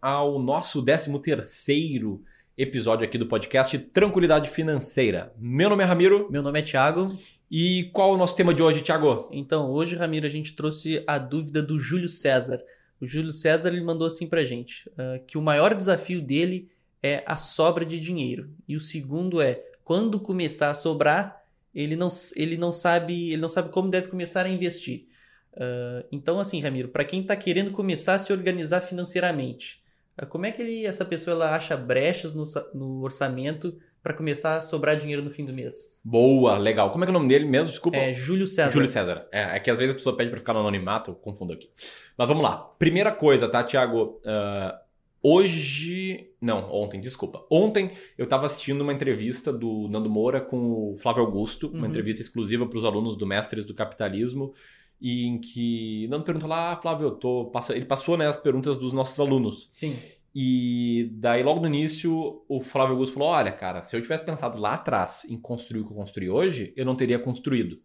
ao nosso 13 terceiro episódio aqui do podcast Tranquilidade Financeira. Meu nome é Ramiro. Meu nome é Thiago. E qual é o nosso tema de hoje, Thiago? Então, hoje, Ramiro, a gente trouxe a dúvida do Júlio César. O Júlio César ele mandou assim pra gente, uh, que o maior desafio dele é a sobra de dinheiro. E o segundo é, quando começar a sobrar, ele não, ele não sabe ele não sabe como deve começar a investir. Uh, então, assim, Ramiro, para quem está querendo começar a se organizar financeiramente, uh, como é que ele, essa pessoa ela acha brechas no, no orçamento para começar a sobrar dinheiro no fim do mês? Boa, legal. Como é que é o nome dele mesmo? Desculpa. É Júlio César. Júlio César. É, é que às vezes a pessoa pede para ficar no anonimato, eu confundo aqui. Mas vamos lá. Primeira coisa, tá, Thiago? Uh, Hoje. Não, ontem, desculpa. Ontem eu estava assistindo uma entrevista do Nando Moura com o Flávio Augusto, uhum. uma entrevista exclusiva para os alunos do Mestres do Capitalismo, e em que Nando pergunta lá, ah, Flávio, eu tô passa... ele passou né, as perguntas dos nossos alunos. Sim. E daí, logo no início, o Flávio Augusto falou: Olha, cara, se eu tivesse pensado lá atrás em construir o que eu construí hoje, eu não teria construído.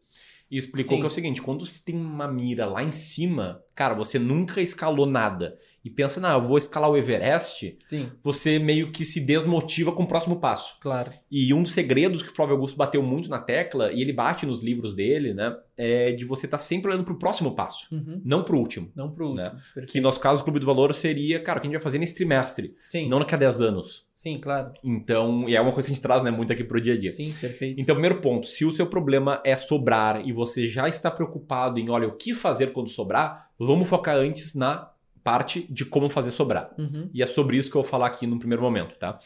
E explicou Sim. que é o seguinte: quando você tem uma mira lá em cima, cara, você nunca escalou nada e pensa, não, eu vou escalar o Everest, Sim. você meio que se desmotiva com o próximo passo. Claro. E um dos segredos que o Flávio Augusto bateu muito na tecla, e ele bate nos livros dele, né, é de você estar tá sempre olhando pro próximo passo, uhum. não pro último. Não pro né? último. Né? Que no nosso caso, o Clube do Valor seria, cara, o que a gente vai fazer nesse trimestre, Sim. não daqui a 10 anos. Sim, claro. Então, e é uma coisa que a gente traz, né, muito aqui pro dia a dia. Sim, perfeito. Então, primeiro ponto, se o seu problema é sobrar e você já está preocupado em, olha, o que fazer quando sobrar, vamos focar antes na parte de como fazer sobrar. Uhum. E é sobre isso que eu vou falar aqui no primeiro momento, tá?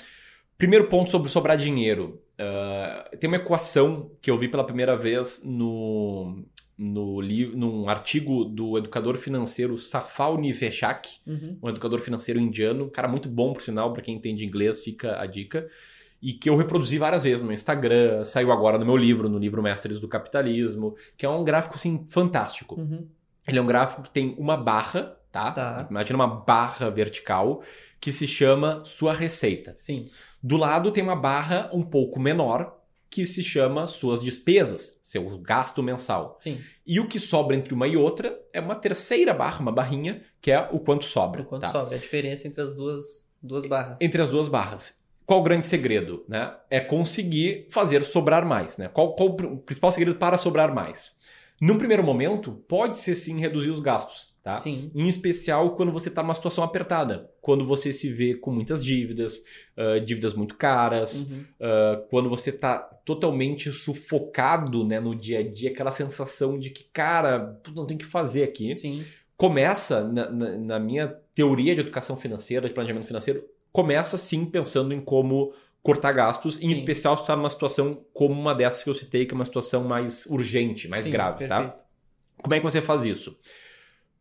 Primeiro ponto sobre sobrar dinheiro. Uh, tem uma equação que eu vi pela primeira vez no, no livro, num artigo do educador financeiro Safal Niveshak, uhum. um educador financeiro indiano, cara muito bom por sinal, para quem entende inglês, fica a dica. E que eu reproduzi várias vezes no Instagram, saiu agora no meu livro, no livro Mestres do Capitalismo, que é um gráfico assim fantástico. Uhum. Ele é um gráfico que tem uma barra, tá? tá? Imagina uma barra vertical que se chama sua receita. Sim. Do lado tem uma barra um pouco menor que se chama suas despesas, seu gasto mensal. Sim. E o que sobra entre uma e outra é uma terceira barra, uma barrinha, que é o quanto sobra. O quanto tá? sobra, a diferença entre as duas, duas barras. Entre as duas barras. Qual o grande segredo? Né? É conseguir fazer sobrar mais. Né? Qual, qual o principal segredo para sobrar mais? Num primeiro momento, pode ser sim reduzir os gastos. Tá? Sim. Em especial quando você está numa situação apertada. Quando você se vê com muitas dívidas, uh, dívidas muito caras, uhum. uh, quando você está totalmente sufocado né, no dia a dia, aquela sensação de que, cara, não tem o que fazer aqui. Sim. Começa, na, na, na minha teoria de educação financeira, de planejamento financeiro, começa sim pensando em como cortar gastos, em Sim. especial se está numa situação como uma dessas que eu citei, que é uma situação mais urgente, mais Sim, grave, tá? perfeito. tá? Como é que você faz isso?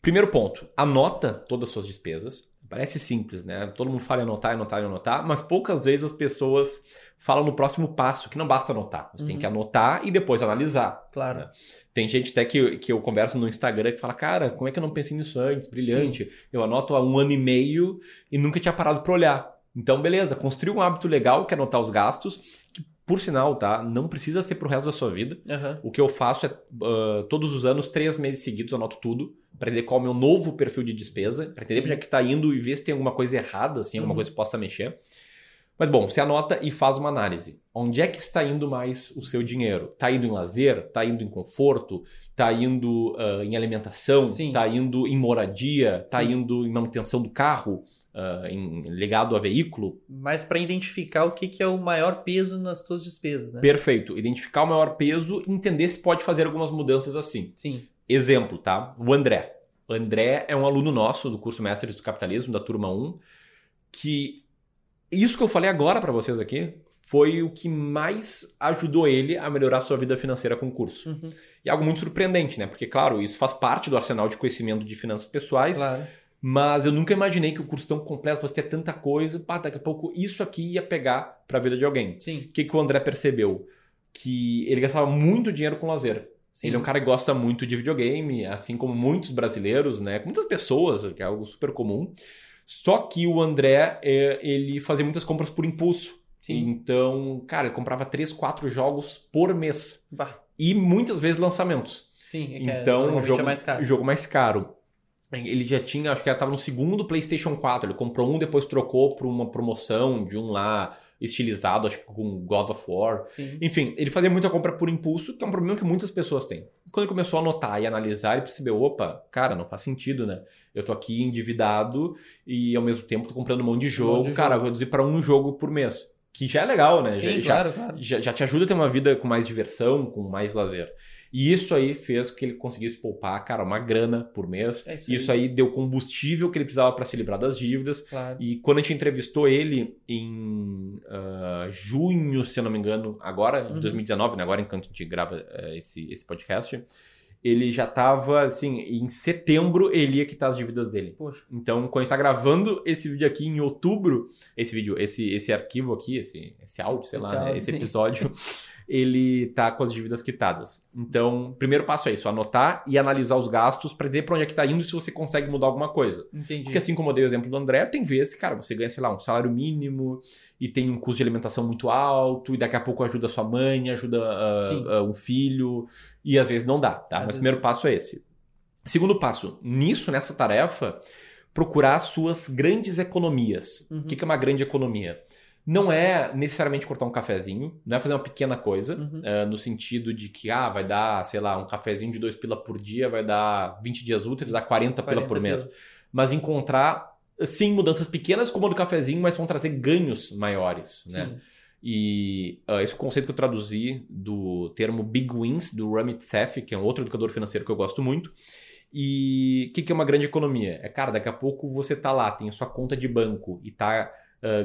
Primeiro ponto, anota todas as suas despesas. Parece simples, né? Todo mundo fala em anotar, anotar, anotar, mas poucas vezes as pessoas falam no próximo passo, que não basta anotar. Você uhum. tem que anotar e depois analisar. Claro. Né? Tem gente até que, que eu converso no Instagram que fala, cara, como é que eu não pensei nisso antes? Brilhante. Sim. Eu anoto há um ano e meio e nunca tinha parado para olhar. Então, beleza, construir um hábito legal que é anotar os gastos, que por sinal, tá? Não precisa ser pro resto da sua vida. Uhum. O que eu faço é, uh, todos os anos, três meses seguidos, eu anoto tudo, para entender qual é o meu novo perfil de despesa, para entender onde é que tá indo e ver se tem alguma coisa errada, assim, alguma uhum. coisa que possa mexer. Mas bom, você anota e faz uma análise. Onde é que está indo mais o seu dinheiro? Está indo em lazer? Está indo em conforto? Está indo uh, em alimentação? Está indo em moradia? Está indo em manutenção do carro? Uh, em, ligado a veículo. Mas para identificar o que, que é o maior peso nas suas despesas, né? Perfeito. Identificar o maior peso e entender se pode fazer algumas mudanças assim. Sim. Exemplo, tá? O André. O André é um aluno nosso do curso Mestres do Capitalismo, da turma 1, que isso que eu falei agora para vocês aqui foi o que mais ajudou ele a melhorar a sua vida financeira com o curso. Uhum. E algo muito surpreendente, né? Porque, claro, isso faz parte do arsenal de conhecimento de finanças pessoais. Claro Mas eu nunca imaginei que o curso tão completo fosse ter tanta coisa. Pá, daqui a pouco isso aqui ia pegar para a vida de alguém. Sim. O que, que o André percebeu? Que ele gastava muito dinheiro com lazer. Sim. Ele é um cara que gosta muito de videogame, assim como muitos brasileiros, né? Muitas pessoas, que é algo super comum. Só que o André, é, ele fazia muitas compras por impulso. Sim. Então, cara, ele comprava 3, 4 jogos por mês. Bah, E muitas vezes lançamentos. sim, é que é- Então, normalmente jogo, é mais caro. jogo mais caro. Ele já tinha, acho que ele estava no segundo PlayStation 4. Ele comprou um, depois trocou por uma promoção de um lá estilizado, acho que com God of War. Sim. Enfim, ele fazia muita compra por impulso, que é um problema que muitas pessoas têm. Quando ele começou a anotar e analisar, ele percebeu: opa, cara, não faz sentido, né? Eu tô aqui endividado e ao mesmo tempo tô comprando um monte de jogo. de cara, jogo. vou reduzir para um jogo por mês. Que já é legal, né? Sim, já, claro, claro. já, já te ajuda a ter uma vida com mais diversão, com mais lazer. E isso aí fez com que ele conseguisse poupar, cara, uma grana por mês. É isso isso aí. deu combustível que ele precisava para se livrar das dívidas. Claro. E quando a gente entrevistou ele em ah, junho, se eu não me engano, agora, de Uhum. 2019, né? agora enquanto a gente grava eh, esse, esse podcast, ele já tava, assim, em setembro ele ia quitar as dívidas dele. Poxa, Então, quando a gente tá gravando esse vídeo aqui em outubro, esse vídeo, esse, esse arquivo aqui, esse, esse áudio, sei Esse lá, né, áudio, esse sim. episódio, ele tá com as dívidas quitadas. Então, primeiro passo é isso, anotar e analisar os gastos para ver pra onde é que tá indo e se você consegue mudar alguma coisa. entendi. Porque assim como eu dei o exemplo do André, tem vezes, cara, você ganha, sei lá, um salário mínimo e tem um custo de alimentação muito alto e daqui a pouco ajuda sua mãe, ajuda Sim. ah, um filho e às vezes não dá, tá? Às Mas o primeiro passo é esse. Segundo passo, nisso, nessa tarefa, procurar suas grandes economias. Uhum. O que é uma grande economia? Não é necessariamente cortar um cafezinho, não é fazer uma pequena coisa, Uhum. ah, no sentido de que, ah, vai dar, sei lá, um cafezinho de 2 pila por dia, vai dar 20 dias úteis, vai dar 40, pila 40 por mês pila. mas encontrar sim mudanças pequenas como a do cafezinho, mas vão trazer ganhos maiores, né? Sim. E ah, esse conceito que eu traduzi do termo Big Wins do Ramit Sethi, que é um outro educador financeiro que eu gosto muito. E o que, que é uma grande economia? É, cara, daqui a pouco você tá lá, tem a sua conta de banco e tá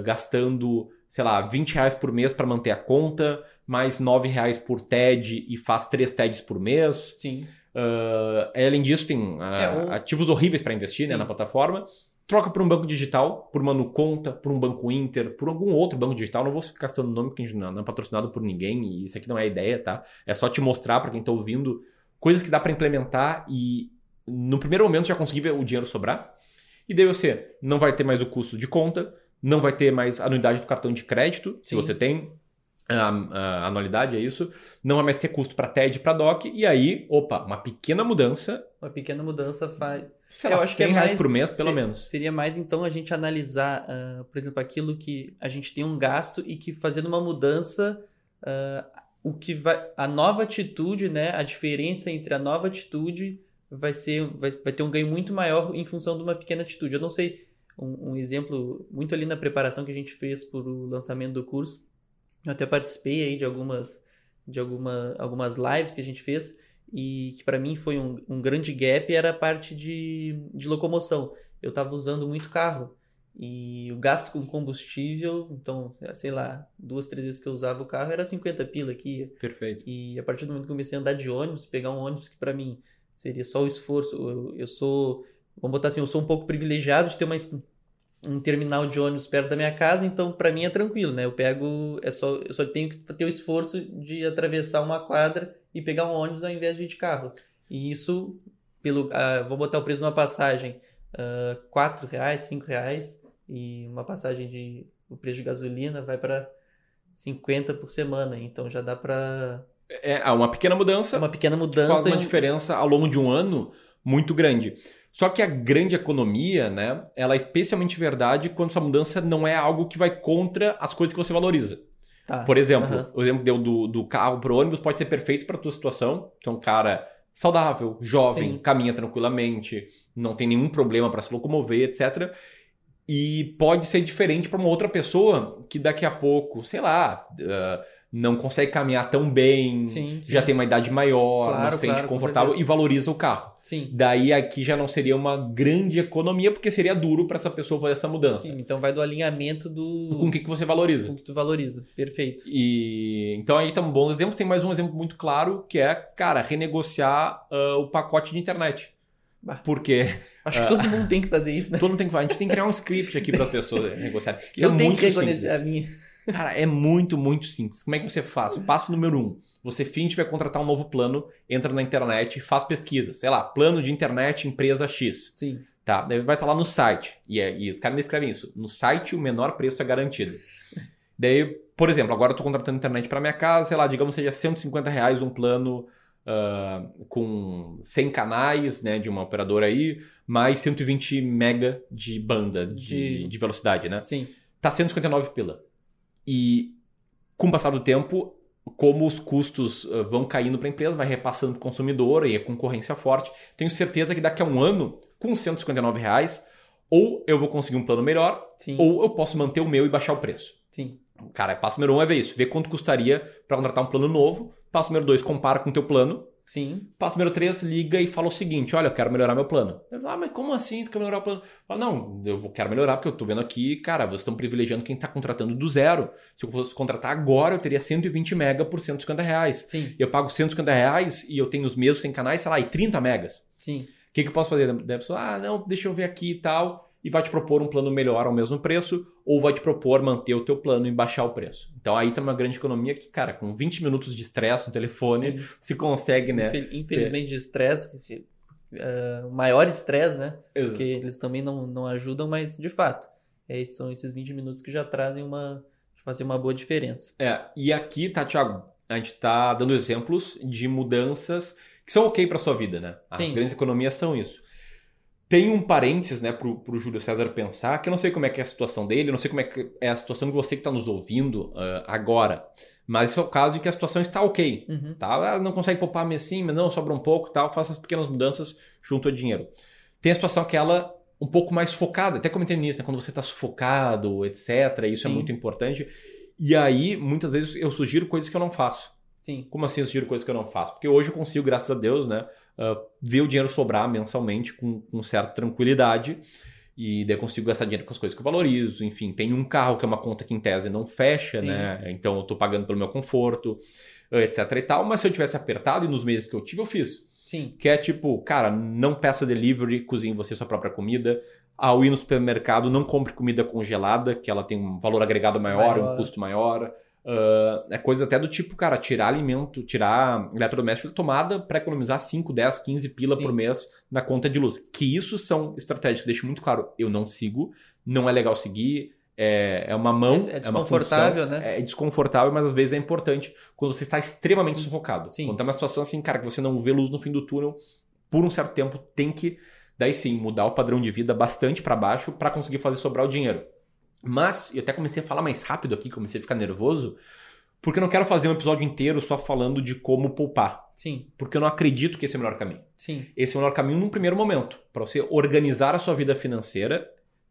gastando, sei lá, 20 reais por mês para manter a conta, mais 9 reais por TED e faz 3 TEDs por mês. Sim. Ah, além disso, tem ah, É, ativos horríveis para investir né, na plataforma. Troca por um banco digital, por uma Nuconta, por um banco Inter, por algum outro banco digital. Não vou ficar citando nome porque a gente não é patrocinado por ninguém e isso aqui não é a ideia, tá? É só te mostrar para quem tá ouvindo coisas que dá para implementar e no primeiro momento já conseguir ver o dinheiro sobrar. E daí você não vai ter mais o custo de conta, não vai ter mais anuidade do cartão de crédito, se Sim. você tem. A, a anualidade é isso. Não vai mais ter custo para TED e para DOC. E aí, opa, uma pequena mudança. Uma pequena mudança faz. Sei Eu lá, acho que 100 é reais mais- por mês, pelo se- menos. Seria mais então a gente analisar, ah, por exemplo, aquilo que a gente tem um gasto e que fazendo uma mudança, ah, o que vai, a nova atitude, né, a diferença entre a nova atitude vai ser, vai, vai ter um ganho muito maior em função de uma pequena atitude. Eu não sei um, um exemplo muito ali na preparação que a gente fez para o lançamento do curso. Eu até participei aí de algumas de alguma, algumas lives que a gente fez e que para mim foi um, um grande gap era a parte de, de locomoção. Eu estava usando muito carro e o gasto com combustível, então, sei lá, duas, três vezes que eu usava o carro era 50 pila aqui. Perfeito. E a partir do momento que eu comecei a andar de ônibus, pegar um ônibus que para mim seria só o esforço, eu, eu sou, vamos botar assim, eu sou um pouco privilegiado de ter uma, um terminal de ônibus perto da minha casa, então para mim é tranquilo, né? Eu pego, é só, eu só tenho que ter o esforço de atravessar uma quadra e pegar um ônibus ao invés de ir de carro. E isso, pelo, ah, vou botar o preço de uma passagem, quatro reais, cinco reais e uma passagem de, o preço de gasolina vai para 50 por semana, então já dá para É uma pequena mudança uma pequena faz mudança. uma e diferença ao longo de um ano muito grande. Só que a grande economia, né, ela é especialmente verdade quando essa mudança não é algo que vai contra as coisas que você valoriza. Tá. Por exemplo, Aham. o exemplo deu do, do carro pro ônibus pode ser perfeito para tua situação. Tu é um cara saudável, jovem, Sim. caminha tranquilamente, não tem nenhum problema para se locomover, etc. E pode ser diferente para uma outra pessoa que daqui a pouco, sei lá, ah, não consegue caminhar tão bem, Sim, sim. já tem uma idade maior, não Claro, se sente claro, confortável e valoriza o carro. Sim. Daí aqui já não seria uma grande economia, porque seria duro para essa pessoa fazer essa mudança. Sim, então vai do alinhamento do Com o que, que você valoriza? com o que tu valoriza. Perfeito. E então aí tá um bom exemplo. Tem mais um exemplo muito claro que é, cara, renegociar ah, o pacote de internet. Porque Acho que todo mundo tem que fazer isso, né? todo mundo tem que A gente tem que criar um script aqui para as pessoas negociarem. que Eu é tenho que simples. a minha. Cara, é muito, muito simples. Como é que você faz? Passo número um. Você finge vai contratar um novo plano, entra na internet e faz pesquisa. Sei lá, plano de internet empresa X. Sim. Tá? Daí vai estar lá no site. E, é- e os caras me escrevem isso. No site, o menor preço é garantido. Daí, por exemplo, agora eu tô contratando internet para minha casa, sei lá, digamos seja 150 reais um plano ah, com 100 canais, né, de uma operadora aí, mais 120 mega de banda, de, De- de velocidade, né? Sim. Tá 159 pila. E com o passar do tempo, como os custos ah, vão caindo para a empresa, vai repassando para o consumidor e a concorrência forte, tenho certeza que daqui a um ano, com 159 reais, ou eu vou conseguir um plano melhor, Sim. ou eu posso manter o meu e baixar o preço. Sim. Cara, passo número um é ver isso, ver quanto custaria para contratar um plano novo. Passo número dois, compara com o teu plano. Sim. Passo número 3, liga e fala o seguinte: olha, eu quero melhorar meu plano. Falo, ah, mas como assim tu quer melhorar o plano? Fala, não, eu quero melhorar porque eu tô vendo aqui, cara, vocês estão privilegiando quem tá contratando do zero. Se eu fosse contratar agora, eu teria 120 mega por 150 reais. Sim. E eu pago 150 reais e eu tenho os mesmos 100 canais, sei lá, e 30 megas. Sim. O que, que eu posso fazer? Daí a pessoa, ah, não, deixa eu ver aqui e tal. E vai te propor um plano melhor ao mesmo preço, ou vai te propor manter o teu plano e baixar o preço. Então aí tá uma grande economia que, cara, com 20 minutos de estresse no telefone, Sim. se consegue, né? Infel- Infelizmente, de estresse, o maior estresse, né? Ex- Porque eles também não, não ajudam, mas de fato, é, são esses 20 minutos que já trazem uma. fazer uma boa diferença. É, e aqui, tá, Thiago, a gente tá dando exemplos de mudanças que são ok pra sua vida, né? As Sim. grandes economias são isso. Tem um parênteses, né, pro, pro Júlio César pensar, que eu não sei como é que é a situação dele, eu não sei como é que é a situação de você que tá nos ouvindo ah, agora, mas esse é o caso em que a situação está ok, Uhum. tá? Não consegue poupar assim, mas não, sobra um pouco e tal, faça as pequenas mudanças junto a dinheiro. Tem a situação que ela um pouco mais focada, até comentei nisso, né? quando você está sufocado, etc. Isso é Sim. muito importante. E aí, muitas vezes, eu sugiro coisas que eu não faço. Sim. Como assim eu sugiro coisas que eu não faço? Porque hoje eu consigo, graças a Deus, né, ah, ver o dinheiro sobrar mensalmente com, com certa tranquilidade. E daí eu consigo gastar dinheiro com as coisas que eu valorizo. Enfim, tem um carro que é uma conta que em tese não fecha, Sim. né? Então eu tô pagando pelo meu conforto, ah, etc e tal. Mas se eu tivesse apertado e nos meses que eu tive, eu fiz. Sim. Que é tipo, cara, não peça delivery, cozinhe você sua própria comida. Ao ir no supermercado, não compre comida congelada, que ela tem um valor agregado maior, Maior. um custo maior. Ah, é coisa até do tipo, cara, tirar alimento, tirar eletrodoméstico da tomada para economizar 5, 10, 15 pila Sim. por mês na conta de luz. Que isso são estratégias que deixam muito claro, eu não sigo, não é legal seguir, é, é uma mão, É- é uma desconfortável, função, né? É desconfortável, mas às vezes é importante quando você está extremamente sufocado. Sim. Quando tá uma situação assim, cara, que você não vê luz no fim do túnel, por um certo tempo tem que, daí sim, mudar o padrão de vida bastante para baixo para conseguir fazer sobrar o dinheiro. Mas, eu até comecei a falar mais rápido aqui, comecei a ficar nervoso, porque eu não quero fazer um episódio inteiro só falando de como poupar. Sim. Porque eu não acredito que esse é o melhor caminho. Sim. Esse é o melhor caminho num primeiro momento, para você organizar a sua vida financeira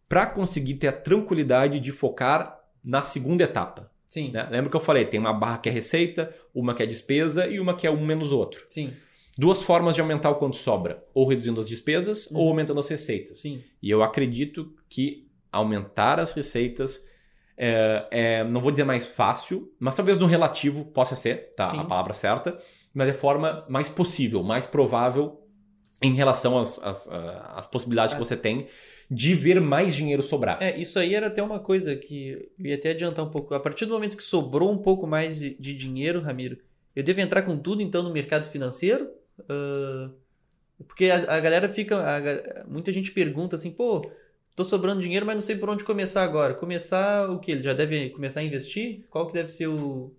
para conseguir ter a tranquilidade de focar na segunda etapa. Sim. né? Lembra que eu falei, tem uma barra que é receita, uma que é despesa e uma que é um menos outro. Sim. Duas formas de aumentar o quanto sobra, ou reduzindo as despesas Uhum. ou aumentando as receitas. Sim. E eu acredito que aumentar as receitas é, é, não vou dizer mais fácil, mas talvez no relativo possa ser, tá? Sim. A palavra certa, mas é a forma mais possível, mais provável em relação às, às, às possibilidades que Ah. você tem de ver mais dinheiro sobrar. É, isso aí era até uma coisa que eu ia até adiantar um pouco. A partir do momento que sobrou um pouco mais de, de dinheiro, Ramiro, eu devo entrar com tudo então no mercado financeiro? Ah, porque a, a galera fica. a muita gente pergunta assim, pô, tô sobrando dinheiro, mas não sei por onde começar agora. Começar o quê? Ele já deve começar a investir? Qual que deve ser o.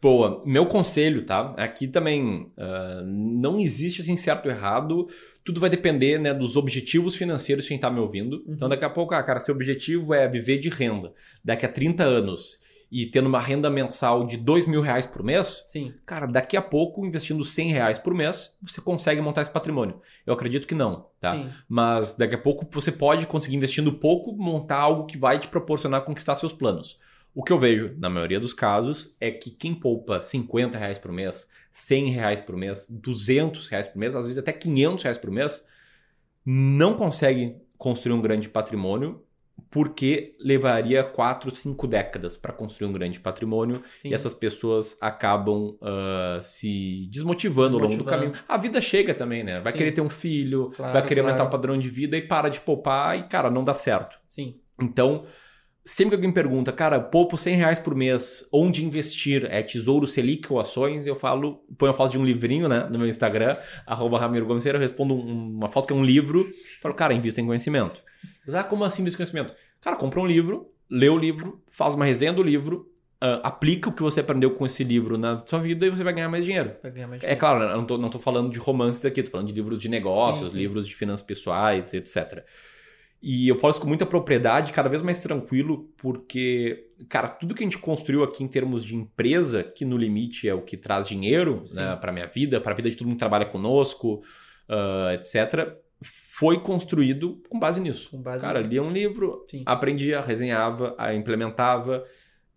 Boa. Meu conselho, tá? Aqui também ah, não existe assim certo ou errado. Tudo vai depender né, dos objetivos financeiros de quem tá me ouvindo. Então, daqui a pouco, ah, cara, seu objetivo é viver de renda daqui a 30 anos e tendo uma renda mensal de 2 mil reais por mês, Sim. cara, daqui a pouco, investindo 100 reais por mês, você consegue montar esse patrimônio. Eu acredito que não, tá? Sim. Mas daqui a pouco você pode conseguir investindo pouco, montar algo que vai te proporcionar conquistar seus planos. O que eu vejo, na maioria dos casos, é que quem poupa 50 reais por mês, 100 reais por mês, 200 reais por mês, às vezes até 500 reais por mês, não consegue construir um grande patrimônio porque levaria 4, 5 décadas para construir um grande patrimônio Sim. e essas pessoas acabam ah, se desmotivando, ao longo do Desmotivando. caminho. A vida chega também, né? Vai Sim. querer ter um filho, Claro, vai querer claro. aumentar o padrão de vida e para de poupar e, cara, não dá certo. Sim. Então, sempre que alguém pergunta, cara, poupo 100 reais por mês, onde investir? É Tesouro Selic ou ações? Eu falo, ponho a foto de um livrinho, né, no meu Instagram, arroba Ramiro Gomes eu respondo um- uma foto que é um livro, falo, cara, invista em conhecimento. Mas, ah, como assim invista em conhecimento? Cara, compra um livro, lê o livro, faz uma resenha do livro, ah, aplica o que você aprendeu com esse livro na sua vida e você vai ganhar mais dinheiro. Pra ganhar mais É dinheiro. claro, eu não tô, não tô falando de romances aqui, tô falando de livros de negócios, Sim, sim. livros de finanças pessoais, etc. E eu falo isso com muita propriedade, cada vez mais tranquilo, porque, cara, tudo que a gente construiu aqui em termos de empresa, que no limite é o que traz dinheiro Sim. né, para minha vida, para a vida de todo mundo que trabalha conosco, ah, etc., foi construído com base nisso. Com base Cara, lia um livro, Sim. aprendia, resenhava, implementava.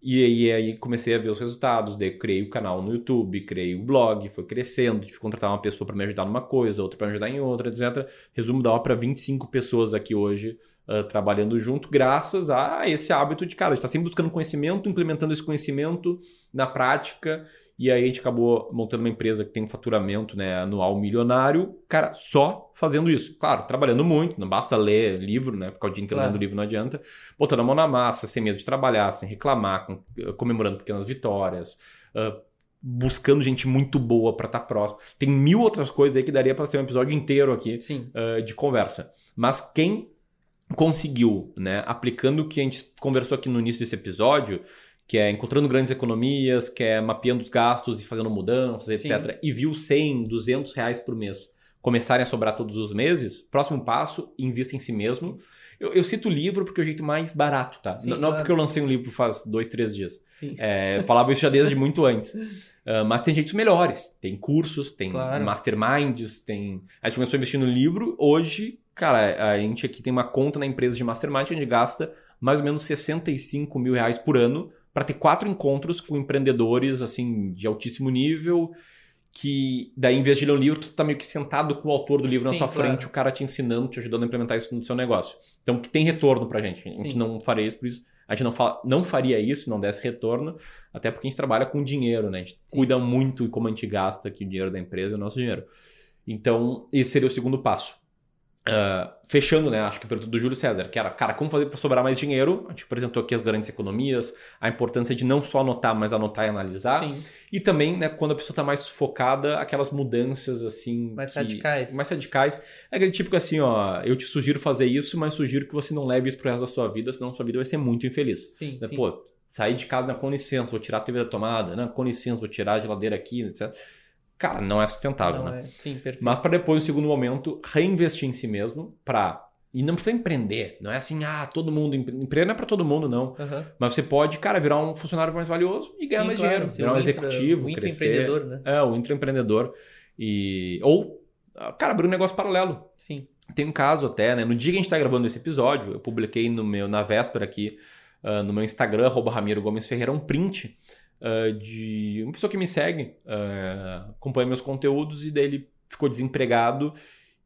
E aí, aí comecei a ver os resultados. Daí criei o canal no YouTube, criei o blog, foi crescendo. Tive que contratar uma pessoa para me ajudar numa coisa, outra para me ajudar em outra, etc. Resumo, dá para 25 pessoas aqui hoje ah, trabalhando junto, graças a esse hábito de, cara, a gente tá sempre buscando conhecimento, implementando esse conhecimento na prática. E aí a gente acabou montando uma empresa que tem um faturamento né, anual milionário, cara, só fazendo isso. Claro, trabalhando muito, não basta ler livro, né? Ficar o dia inteiro Claro. lendo livro não adianta. Botando a mão na massa, sem medo de trabalhar, sem reclamar, com- comemorando pequenas vitórias, ah, buscando gente muito boa pra estar próximo. Tem mil outras coisas aí que daria pra ser um episódio inteiro aqui Sim. ah, de conversa. Mas quem conseguiu, né, aplicando o que a gente conversou aqui no início desse episódio, que é encontrando grandes economias, que é mapeando os gastos e fazendo mudanças, etc., e viu 100, 200 reais por mês começarem a sobrar todos os meses, próximo passo, invista em si mesmo. Eu, eu cito o livro porque é o jeito mais barato, tá? Sim, não claro. porque eu lancei um livro faz dois, três dias. Sim. É, eu falava isso já desde muito antes. Ah, mas tem jeitos melhores. Tem cursos, tem Claro. masterminds, tem. A gente começou a investir no livro. Hoje, cara, a gente aqui tem uma conta na empresa de mastermind, a gente gasta mais ou menos 65 mil reais por ano para ter quatro encontros com empreendedores, assim, de altíssimo nível. Que daí, em vez de ler um livro, tu tá meio que sentado com o autor do livro na Sim, tua claro. frente, o cara te ensinando, te ajudando a implementar isso no seu negócio. Então, que tem retorno pra gente. A gente Sim. não faria isso por isso. A gente não, fa- não faria isso, não desse retorno, até porque a gente trabalha com dinheiro, né? A gente Sim. cuida muito como a gente gasta aqui o dinheiro da empresa, é o nosso dinheiro. Então, esse seria o segundo passo. Ah, fechando, né? Acho que a pergunta do Júlio César, que era, cara, como fazer para sobrar mais dinheiro? A gente apresentou aqui as grandes economias, a importância de não só anotar, mas anotar e analisar. Sim. E também, né, quando a pessoa tá mais focada, aquelas mudanças assim. Mais que- radicais. Mais radicais. É aquele típico assim, ó, eu te sugiro fazer isso, mas sugiro que você não leve isso pro resto da sua vida, senão sua vida vai ser muito infeliz. Sim. Né, sim. Pô, sair de casa, né, com licença, vou tirar a TV da tomada, né? Com licença, vou tirar a geladeira aqui, etc. Cara, não é sustentável, Não né? é. Sim, perfeito. Mas para depois, no segundo momento, reinvestir em si mesmo pra. E não precisa empreender. Não é assim, ah, todo mundo. empre- Empreender não é pra todo mundo, não. Aham. Mas você pode, cara, virar um funcionário mais valioso e ganhar Sim, mais claro, dinheiro. Virar um intra- executivo, um crescer. intraempreendedor, né? É, o intraempreendedor. E... Ou, ah, cara, abrir um negócio paralelo. Sim. Tem um caso até, né? No dia que a gente tá gravando esse episódio, eu publiquei no meu, na véspera aqui, ah, no meu Instagram, arroba Ramiro Gomes Ferreira, um print ah, de uma pessoa que me segue, ah, acompanha meus conteúdos, e daí ele ficou desempregado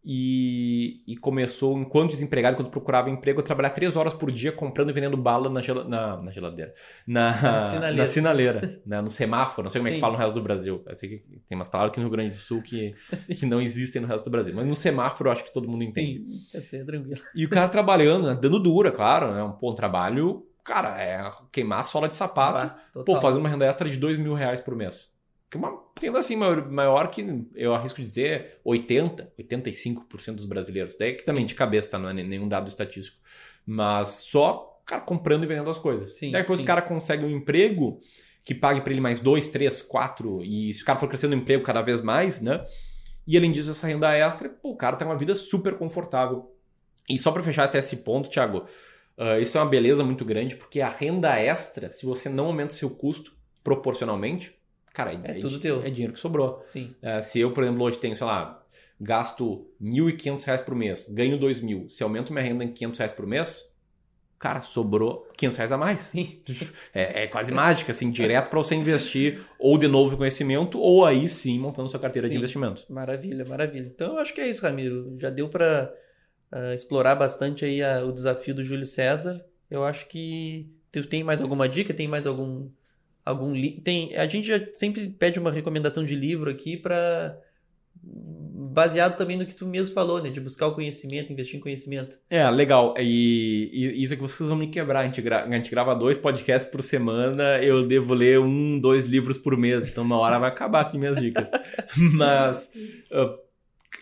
e, e começou, enquanto desempregado, quando procurava emprego, a trabalhar três horas por dia comprando e vendendo bala na, gela- na, na geladeira. Na, Na sinaleira. na sinaleira, né? no semáforo, não sei como é que Sim. fala no resto do Brasil. Eu sei que tem umas palavras aqui no Rio Grande do Sul que, Sim. que não existem no resto do Brasil. Mas no semáforo eu acho que todo mundo entende. Sim. Dizer, tranquilo. E o cara trabalhando, né? dando dura, claro, né? Um, pô, um trabalho, cara, é queimar a sola de sapato. Pá, Pô, fazendo uma renda extra de dois mil reais por mês. Que é uma renda assim maior, maior que, eu arrisco dizer, 80, 85% dos brasileiros. Daí que também de cabeça, tá? Não é nenhum dado estatístico. Mas só, cara, comprando e vendendo as coisas. Sim, Daí depois sim. o cara consegue um emprego que pague pra ele mais dois, três, quatro, e se o cara for crescendo no emprego cada vez mais, né? E além disso, essa renda extra, pô, o cara tem uma vida super confortável. E só pra fechar até esse ponto, Thiago, ah, isso é uma beleza muito grande, porque a renda extra, se você não aumenta seu custo proporcionalmente, cara, É tudo teu. É dinheiro que sobrou. Sim. É, se eu, por exemplo, hoje tenho, sei lá, gasto 1.500 reais por mês, ganho R$ 2.000, se aumento minha renda em 500 reais por mês, cara, sobrou 500 reais a mais. Sim. É, é quase mágica, assim, direto para você investir ou de novo em conhecimento, ou aí sim montando sua carteira de Sim. investimento. Maravilha, maravilha. Então eu acho que é isso, Ramiro. Já deu para explorar bastante aí a- o desafio do Júlio César. Eu acho que. Tu tem mais alguma dica? Tem mais algum. algum tem A gente já sempre pede uma recomendação de livro aqui para baseado também no que tu mesmo falou, né? De buscar o conhecimento, investir em conhecimento. É, legal. E, e isso é que vocês vão me quebrar. A gente, gra... a gente grava dois podcasts por semana, eu devo ler um, dois livros por mês. Então, uma hora vai acabar aqui minhas dicas. Mas, uh,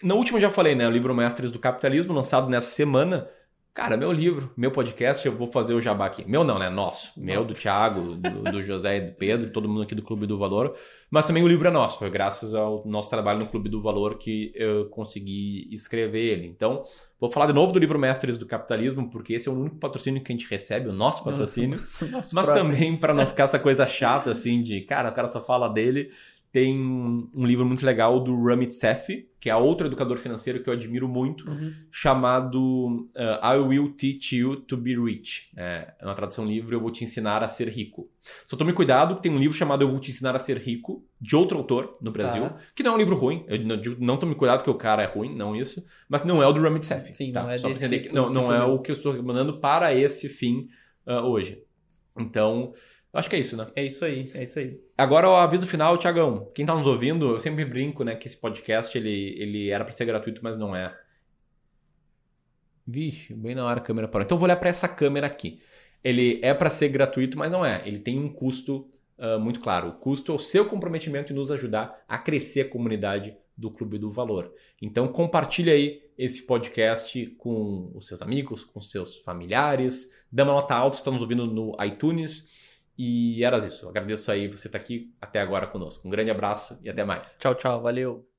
no último eu já falei, né? O livro Mestres do Capitalismo, lançado nessa semana. Cara, meu livro, meu podcast, eu vou fazer o jabá aqui. Meu não, né? Nosso. Meu, do Thiago, do, do José e do Pedro, todo mundo aqui do Clube do Valor. Mas também o livro é nosso. Foi graças ao nosso trabalho no Clube do Valor que eu consegui escrever ele. Então, vou falar de novo do livro Mestres do Capitalismo, porque esse é o único patrocínio que a gente recebe, o nosso patrocínio. Nosso mas próprio. também para não ficar essa coisa chata, assim, de, cara, o cara só fala dele tem um livro muito legal do Ramit Sethi, que é outro educador financeiro que eu admiro muito, uhum. chamado uh, I Will Teach You to Be Rich. É, é uma tradução livre, eu vou te ensinar a ser rico. Só tome cuidado, tem um livro chamado Eu Vou Te Ensinar a Ser Rico, de outro autor no Brasil, tá. que não é um livro ruim. Eu não, não tome cuidado porque o cara é ruim, não isso. Mas não é o do Ramit Sethi. Sim, tá? não é Só desse que, que não, não é o que eu estou recomendando para esse fim uh, hoje. Então, Acho que é isso, né? É isso aí, é isso aí. Agora o aviso final, Tiagão. Quem tá nos ouvindo, eu sempre brinco, né, que esse podcast ele, ele era para ser gratuito, mas não é. Vixe, bem na hora a câmera parou. Então eu vou olhar para essa câmera aqui. Ele é para ser gratuito, mas não é. Ele tem um custo uh, muito claro. O custo é o seu comprometimento em nos ajudar a crescer a comunidade do Clube do Valor. Então compartilhe aí esse podcast com os seus amigos, com os seus familiares. Dê uma nota alta se está nos ouvindo no iTunes. E era isso. Agradeço aí você estar tá aqui até agora conosco. Um grande abraço e até mais. Tchau, tchau. Valeu.